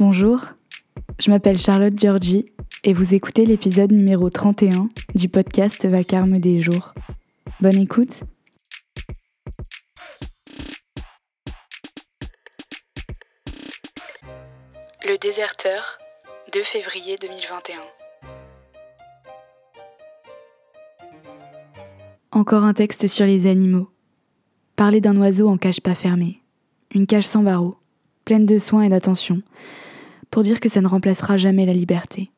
Bonjour, je m'appelle Charlotte Giorgi et vous écoutez l'épisode numéro 31 du podcast Vacarme des jours. Bonne écoute Le déserteur, 2 février 2021. Encore un texte sur les animaux. Parler d'un oiseau en cage pas fermée. Une cage sans barreaux, pleine de soins et d'attention, pour dire que ça ne remplacera jamais la liberté.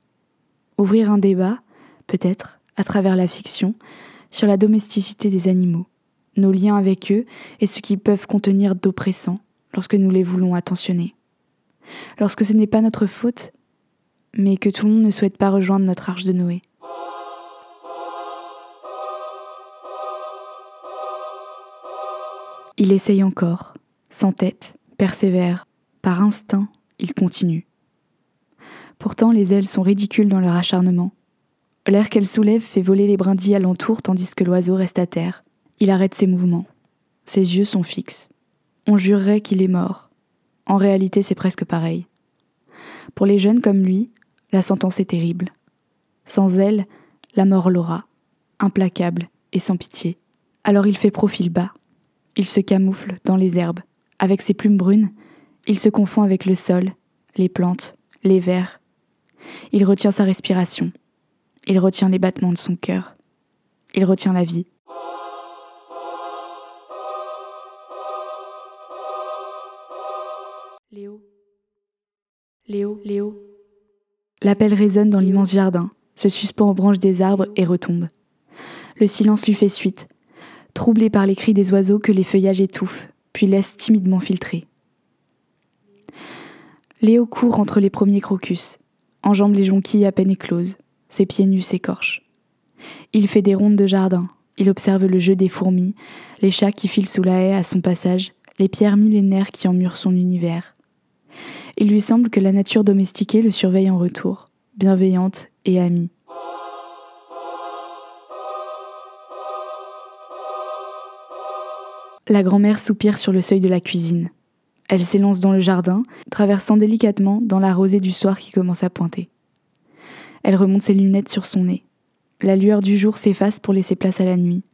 Ouvrir un débat, peut-être, à travers la fiction, sur la domesticité des animaux, nos liens avec eux et ce qu'ils peuvent contenir d'oppressant lorsque nous les voulons attentionner. Lorsque ce n'est pas notre faute, mais que tout le monde ne souhaite pas rejoindre notre arche de Noé. Il essaye encore, sans tête, persévère, par instinct, il continue. Pourtant, les ailes sont ridicules dans leur acharnement. L'air qu'elle soulève fait voler les brindilles alentour tandis que l'oiseau reste à terre. Il arrête ses mouvements. Ses yeux sont fixes. On jurerait qu'il est mort. En réalité, c'est presque pareil. Pour les jeunes comme lui, la sentence est terrible. Sans elle, la mort l'aura, implacable et sans pitié. Alors il fait profil bas. Il se camoufle dans les herbes. Avec ses plumes brunes, il se confond avec le sol, les plantes, les vers, il retient sa respiration. Il retient les battements de son cœur. Il retient la vie. Léo. Léo, Léo. L'appel résonne dans l'immense jardin, se suspend aux branches des arbres et retombe. Le silence lui fait suite, troublé par les cris des oiseaux que les feuillages étouffent, puis laissent timidement filtrer. Léo court entre les premiers crocus enjambe les jonquilles à peine écloses, ses pieds nus s'écorchent. Il fait des rondes de jardin, il observe le jeu des fourmis, les chats qui filent sous la haie à son passage, les pierres millénaires qui emmurent son univers. Il lui semble que la nature domestiquée le surveille en retour, bienveillante et amie. La grand-mère soupire sur le seuil de la cuisine. Elle s'élance dans le jardin, traversant délicatement dans la rosée du soir qui commence à pointer. Elle remonte ses lunettes sur son nez. La lueur du jour s'efface pour laisser place à la nuit,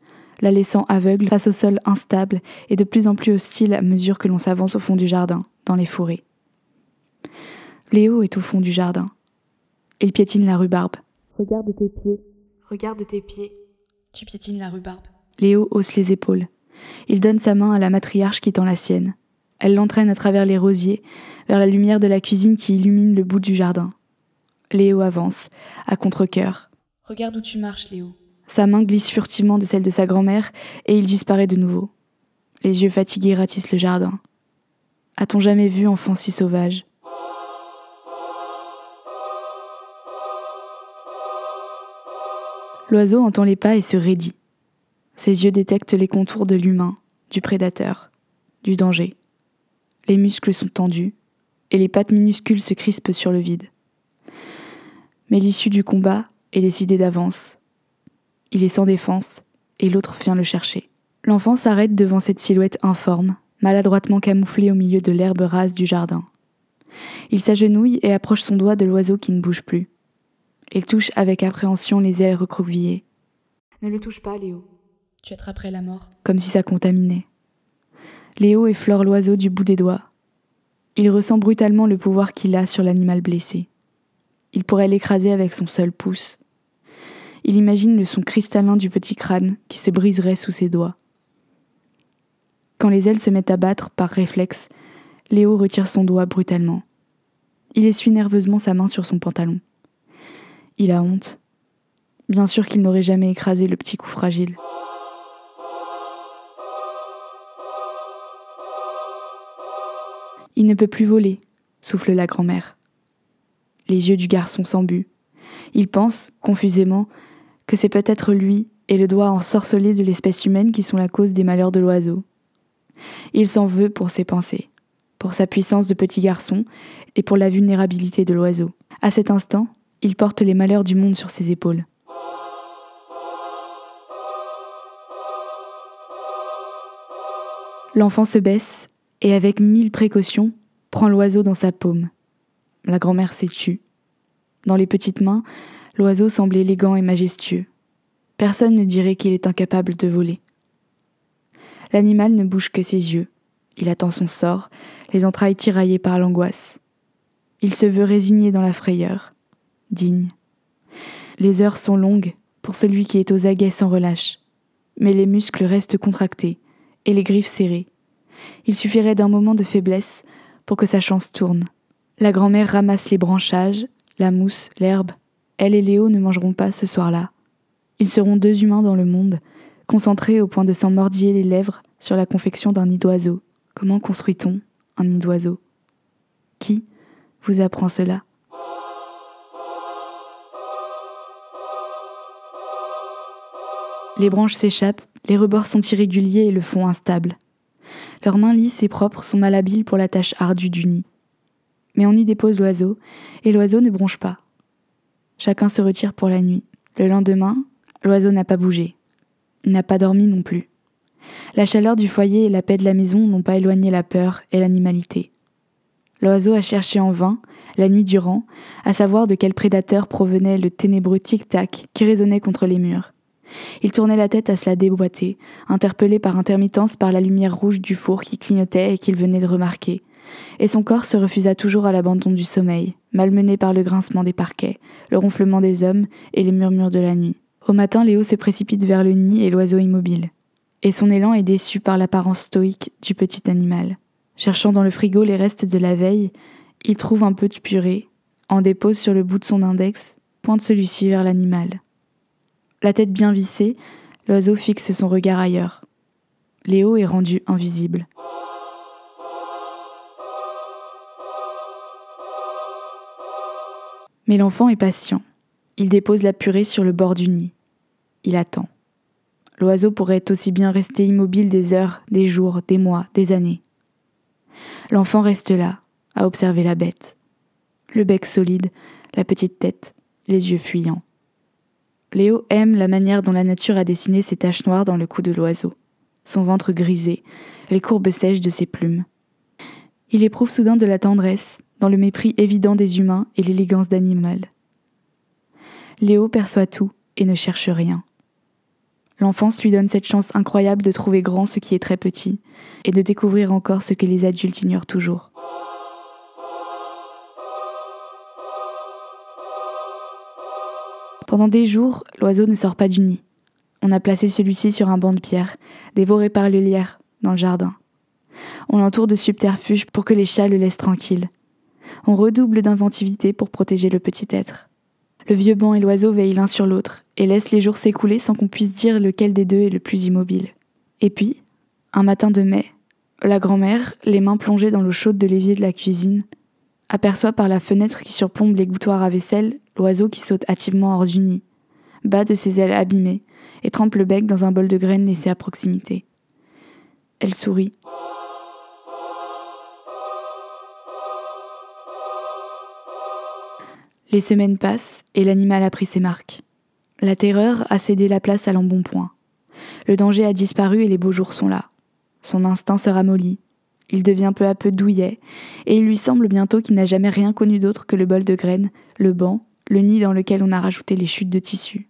la laissant aveugle face au sol instable et de plus en plus hostile à mesure que l'on s'avance au fond du jardin, dans les fourrés. Léo est au fond du jardin. Il piétine la rhubarbe. Regarde tes pieds. Regarde tes pieds. Tu piétines la rhubarbe. Léo hausse les épaules. Il donne sa main à la matriarche qui tend la sienne. Elle l'entraîne à travers les rosiers, vers la lumière de la cuisine qui illumine le bout du jardin. Léo avance, à contre-coeur. Regarde où tu marches, Léo. Sa main glisse furtivement de celle de sa grand-mère et il disparaît de nouveau. Les yeux fatigués ratissent le jardin. A-t-on jamais vu enfant si sauvage? L'oiseau entend les pas et se raidit. Ses yeux détectent les contours de l'humain, du prédateur, du danger les muscles sont tendus, et les pattes minuscules se crispent sur le vide. Mais l'issue du combat est décidée d'avance. Il est sans défense, et l'autre vient le chercher. L'enfant s'arrête devant cette silhouette informe, maladroitement camouflée au milieu de l'herbe rase du jardin. Il s'agenouille et approche son doigt de l'oiseau qui ne bouge plus. Il touche avec appréhension les ailes recroquevillées. Ne le touche pas, Léo. Tu attraperais la mort. Comme si ça contaminait. Léo effleure l'oiseau du bout des doigts. Il ressent brutalement le pouvoir qu'il a sur l'animal blessé. Il pourrait l'écraser avec son seul pouce. Il imagine le son cristallin du petit crâne qui se briserait sous ses doigts. Quand les ailes se mettent à battre par réflexe, Léo retire son doigt brutalement. Il essuie nerveusement sa main sur son pantalon. Il a honte. Bien sûr qu'il n'aurait jamais écrasé le petit cou fragile. Il ne peut plus voler, souffle la grand-mère. Les yeux du garçon s'embuent. Il pense, confusément, que c'est peut-être lui et le doigt ensorcelé de l'espèce humaine qui sont la cause des malheurs de l'oiseau. Il s'en veut pour ses pensées, pour sa puissance de petit garçon et pour la vulnérabilité de l'oiseau. À cet instant, il porte les malheurs du monde sur ses épaules. L'enfant se baisse et avec mille précautions, prend l'oiseau dans sa paume. La grand-mère s'est tue. Dans les petites mains, l'oiseau semble élégant et majestueux. Personne ne dirait qu'il est incapable de voler. L'animal ne bouge que ses yeux. Il attend son sort, les entrailles tiraillées par l'angoisse. Il se veut résigné dans la frayeur, digne. Les heures sont longues pour celui qui est aux aguets sans relâche, mais les muscles restent contractés et les griffes serrées. Il suffirait d'un moment de faiblesse pour que sa chance tourne. La grand-mère ramasse les branchages, la mousse, l'herbe. Elle et Léo ne mangeront pas ce soir-là. Ils seront deux humains dans le monde, concentrés au point de s'en mordiller les lèvres sur la confection d'un nid d'oiseau. Comment construit-on un nid d'oiseau? Qui vous apprend cela? Les branches s'échappent, les rebords sont irréguliers et le fond instable. Leurs mains lisses et propres sont malhabiles pour la tâche ardue du nid. Mais on y dépose l'oiseau, et l'oiseau ne bronche pas. Chacun se retire pour la nuit. Le lendemain, l'oiseau n'a pas bougé. N'a pas dormi non plus. La chaleur du foyer et la paix de la maison n'ont pas éloigné la peur et l'animalité. L'oiseau a cherché en vain, la nuit durant, à savoir de quel prédateur provenait le ténébreux tic-tac qui résonnait contre les murs. Il tournait la tête à cela déboîter, interpellé par intermittence par la lumière rouge du four qui clignotait et qu'il venait de remarquer. Et son corps se refusa toujours à l'abandon du sommeil, malmené par le grincement des parquets, le ronflement des hommes et les murmures de la nuit. Au matin, Léo se précipite vers le nid et l'oiseau immobile. Et son élan est déçu par l'apparence stoïque du petit animal. Cherchant dans le frigo les restes de la veille, il trouve un peu de purée, en dépose sur le bout de son index, pointe celui-ci vers l'animal. La tête bien vissée, l'oiseau fixe son regard ailleurs. Léo est rendu invisible. Mais l'enfant est patient. Il dépose la purée sur le bord du nid. Il attend. L'oiseau pourrait aussi bien rester immobile des heures, des jours, des mois, des années. L'enfant reste là, à observer la bête. Le bec solide, la petite tête, les yeux fuyants. Léo aime la manière dont la nature a dessiné ses taches noires dans le cou de l'oiseau, son ventre grisé, les courbes sèches de ses plumes. Il éprouve soudain de la tendresse, dans le mépris évident des humains et l'élégance d'animal. Léo perçoit tout et ne cherche rien. L'enfance lui donne cette chance incroyable de trouver grand ce qui est très petit, et de découvrir encore ce que les adultes ignorent toujours. Pendant des jours, l'oiseau ne sort pas du nid. On a placé celui-ci sur un banc de pierre, dévoré par le lierre, dans le jardin. On l'entoure de subterfuges pour que les chats le laissent tranquille. On redouble d'inventivité pour protéger le petit être. Le vieux banc et l'oiseau veillent l'un sur l'autre et laissent les jours s'écouler sans qu'on puisse dire lequel des deux est le plus immobile. Et puis, un matin de mai, la grand-mère, les mains plongées dans l'eau chaude de l'évier de la cuisine, aperçoit par la fenêtre qui surplombe les gouttoirs à vaisselle l'oiseau qui saute hâtivement hors du nid, bat de ses ailes abîmées et trempe le bec dans un bol de graines laissé à proximité. Elle sourit. Les semaines passent et l'animal a pris ses marques. La terreur a cédé la place à l'embonpoint. Le danger a disparu et les beaux jours sont là. Son instinct se ramollit. Il devient peu à peu douillet, et il lui semble bientôt qu'il n'a jamais rien connu d'autre que le bol de graines, le banc le nid dans lequel on a rajouté les chutes de tissu.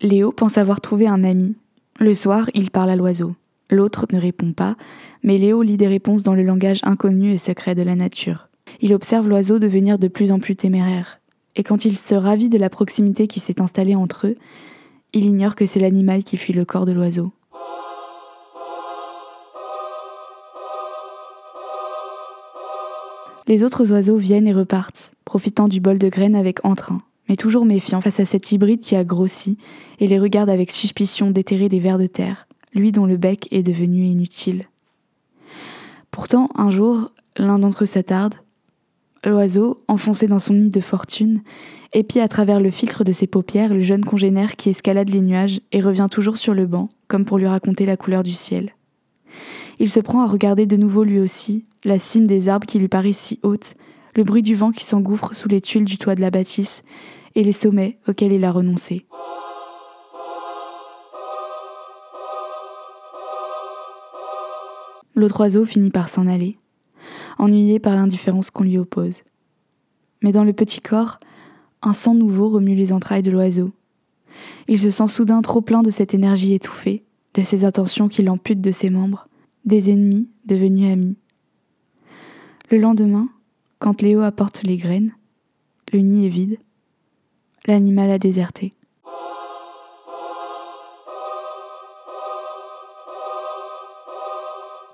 Léo pense avoir trouvé un ami. Le soir, il parle à l'oiseau. L'autre ne répond pas, mais Léo lit des réponses dans le langage inconnu et secret de la nature. Il observe l'oiseau devenir de plus en plus téméraire. Et quand il se ravit de la proximité qui s'est installée entre eux, il ignore que c'est l'animal qui fuit le corps de l'oiseau. Les autres oiseaux viennent et repartent, profitant du bol de graines avec entrain mais toujours méfiant face à cet hybride qui a grossi et les regarde avec suspicion déterrer des vers de terre, lui dont le bec est devenu inutile. Pourtant, un jour, l'un d'entre eux s'attarde. L'oiseau, enfoncé dans son nid de fortune, épie à travers le filtre de ses paupières le jeune congénère qui escalade les nuages et revient toujours sur le banc, comme pour lui raconter la couleur du ciel. Il se prend à regarder de nouveau lui aussi la cime des arbres qui lui paraissent si haute, le bruit du vent qui s'engouffre sous les tuiles du toit de la bâtisse, et les sommets auxquels il a renoncé. L'autre oiseau finit par s'en aller, ennuyé par l'indifférence qu'on lui oppose. mais dans le petit corps, un sang nouveau remue les entrailles de l'oiseau. Il se sent soudain trop plein de cette énergie étouffée, de ces intentions qui l'amputent de ses membres, des ennemis devenus amis. Le lendemain, quand Léo apporte les graines, le nid est vide, l'animal a déserté.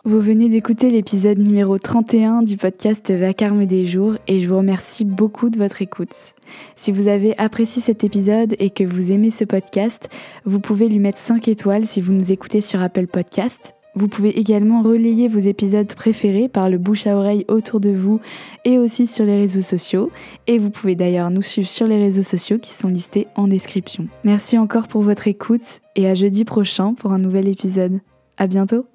Vous venez d'écouter l'épisode numéro 31 du podcast Vacarme des jours et je vous remercie beaucoup de votre écoute. Si vous avez apprécié cet épisode et que vous aimez ce podcast, vous pouvez lui mettre 5 étoiles si vous nous écoutez sur Apple Podcast. Vous pouvez également relayer vos épisodes préférés par le bouche à oreille autour de vous et aussi sur les réseaux sociaux. Et vous pouvez d'ailleurs nous suivre sur les réseaux sociaux qui sont listés en description. Merci encore pour votre écoute et à jeudi prochain pour un nouvel épisode. À bientôt!